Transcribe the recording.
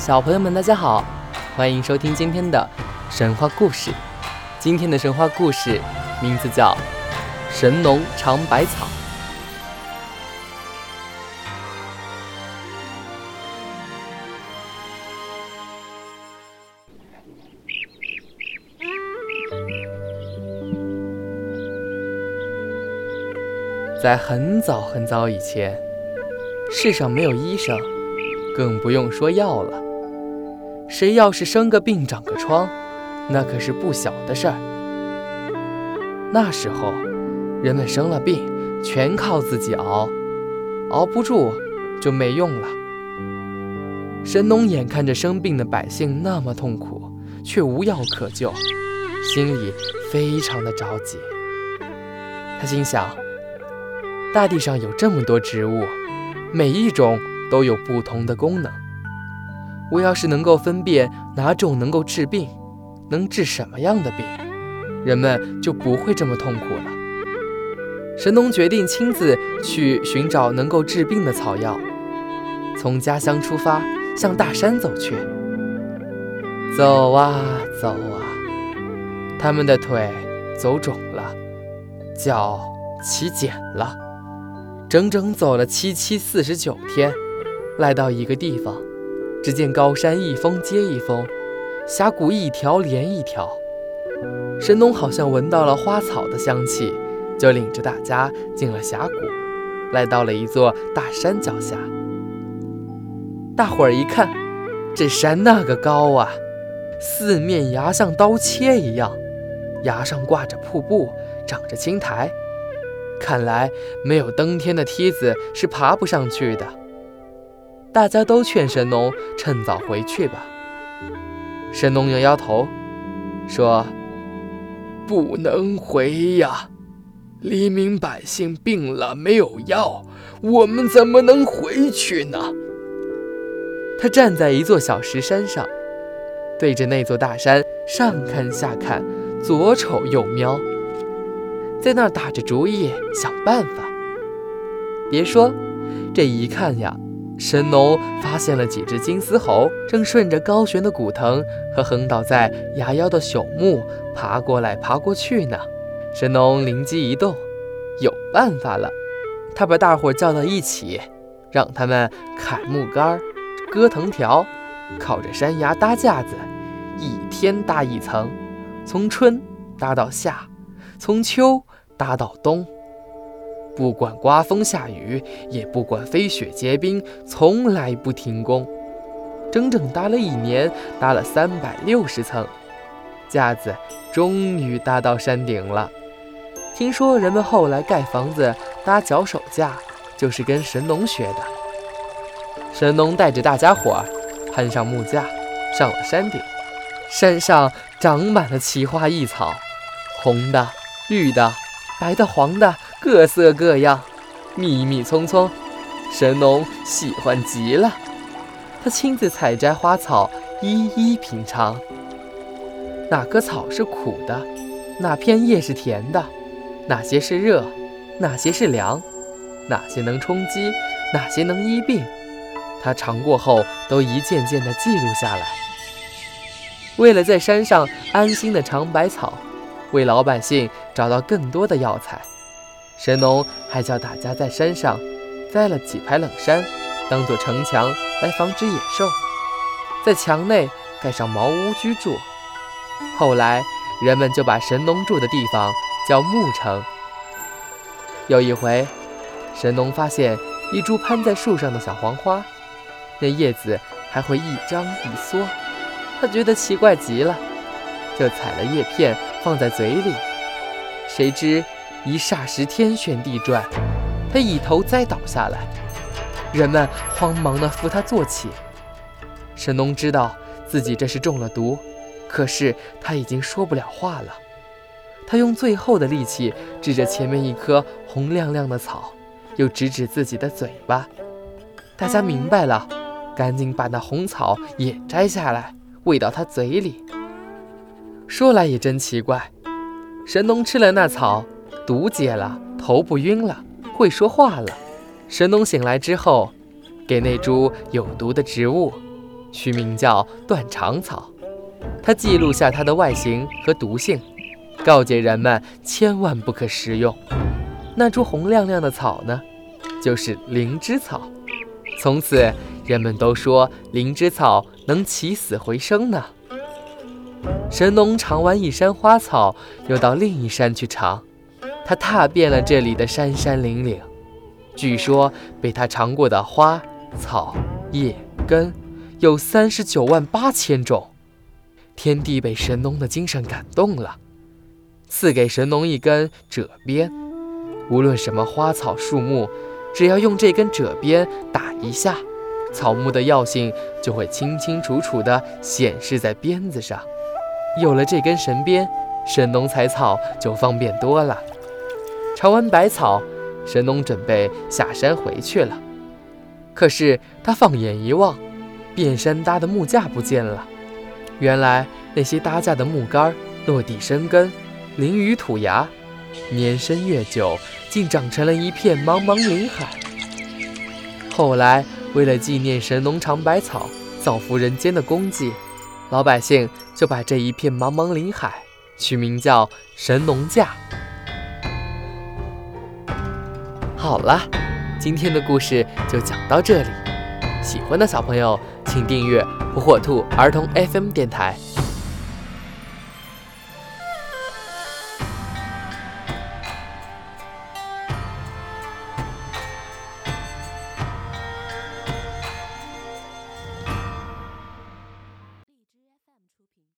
小朋友们，大家好，欢迎收听今天的神话故事。今天的神话故事名字叫《神农尝百草》。在很早很早以前，世上没有医生，更不用说药了。谁要是生个病、长个疮，那可是不小的事儿。那时候，人们生了病，全靠自己熬，熬不住就没用了。神农眼看着生病的百姓那么痛苦，却无药可救，心里非常的着急。他心想：大地上有这么多植物，每一种都有不同的功能。我要是能够分辨哪种能够治病，能治什么样的病，人们就不会这么痛苦了。神农决定亲自去寻找能够治病的草药，从家乡出发，向大山走去。走啊走啊，他们的腿走肿了，脚起茧了，整整走了七七四十九天，来到一个地方。只见高山一峰接一峰，峡谷一条连一条。神农好像闻到了花草的香气，就领着大家进了峡谷，来到了一座大山脚下。大伙儿一看，这山那个高啊，四面崖像刀切一样，崖上挂着瀑布，长着青苔，看来没有登天的梯子是爬不上去的。大家都劝神农趁早回去吧。神农摇摇头，说：“不能回呀，黎民百姓病了没有药，我们怎么能回去呢？”他站在一座小石山上，对着那座大山上看下看，左瞅右瞄，在那儿打着主意想办法。别说，这一看呀。神农发现了几只金丝猴，正顺着高悬的古藤和横倒在崖腰的朽木爬过来爬过去呢。神农灵机一动，有办法了。他把大伙叫到一起，让他们砍木杆、割藤条，靠着山崖搭架子，一天搭一层，从春搭到夏，从秋搭到冬。不管刮风下雨，也不管飞雪结冰，从来不停工。整整搭了一年，搭了三百六十层架子，终于搭到山顶了。听说人们后来盖房子搭脚手架，就是跟神农学的。神农带着大家伙儿攀上木架，上了山顶。山上长满了奇花异草，红的、绿的、白的、黄的。各色各样，密密葱葱，神农喜欢极了。他亲自采摘花草，一一品尝。哪棵草是苦的？哪片叶是甜的？哪些是热？哪些是凉？哪些能充饥？哪些能医病？他尝过后，都一件件的记录下来。为了在山上安心的尝百草，为老百姓找到更多的药材。神农还叫大家在山上栽了几排冷杉，当做城墙来防止野兽，在墙内盖上茅屋居住。后来人们就把神农住的地方叫牧城。有一回，神农发现一株攀在树上的小黄花，那叶子还会一张一缩，他觉得奇怪极了，就采了叶片放在嘴里，谁知。一霎时，天旋地转，他一头栽倒下来。人们慌忙地扶他坐起。神农知道自己这是中了毒，可是他已经说不了话了。他用最后的力气指着前面一棵红亮亮的草，又指指自己的嘴巴。大家明白了，赶紧把那红草也摘下来，喂到他嘴里。说来也真奇怪，神农吃了那草。毒解了，头不晕了，会说话了。神农醒来之后，给那株有毒的植物取名叫断肠草。他记录下它的外形和毒性，告诫人们千万不可食用。那株红亮亮的草呢，就是灵芝草。从此，人们都说灵芝草能起死回生呢。神农尝完一山花草，又到另一山去尝，他踏遍了这里的山山岭岭。据说被他尝过的花草叶根有三十九万八千种。天帝被神农的精神感动了，赐给神农一根褶鞭。无论什么花草树木，只要用这根褶鞭打一下，草木的药性就会清清楚楚地显示在鞭子上。有了这根神鞭，神农采草就方便多了。尝完百草，神农准备下山回去了。可是他放眼一望，遍山搭的木架不见了。原来那些搭架的木杆落地生根，淋雨吐芽，年深月久，竟长成了一片茫茫林海。后来为了纪念神农尝百草、造福人间的功绩，老百姓就把这一片茫茫林海取名叫神农架。好了，今天的故事就讲到这里。喜欢的小朋友，请订阅火火兔儿童 FM 电台。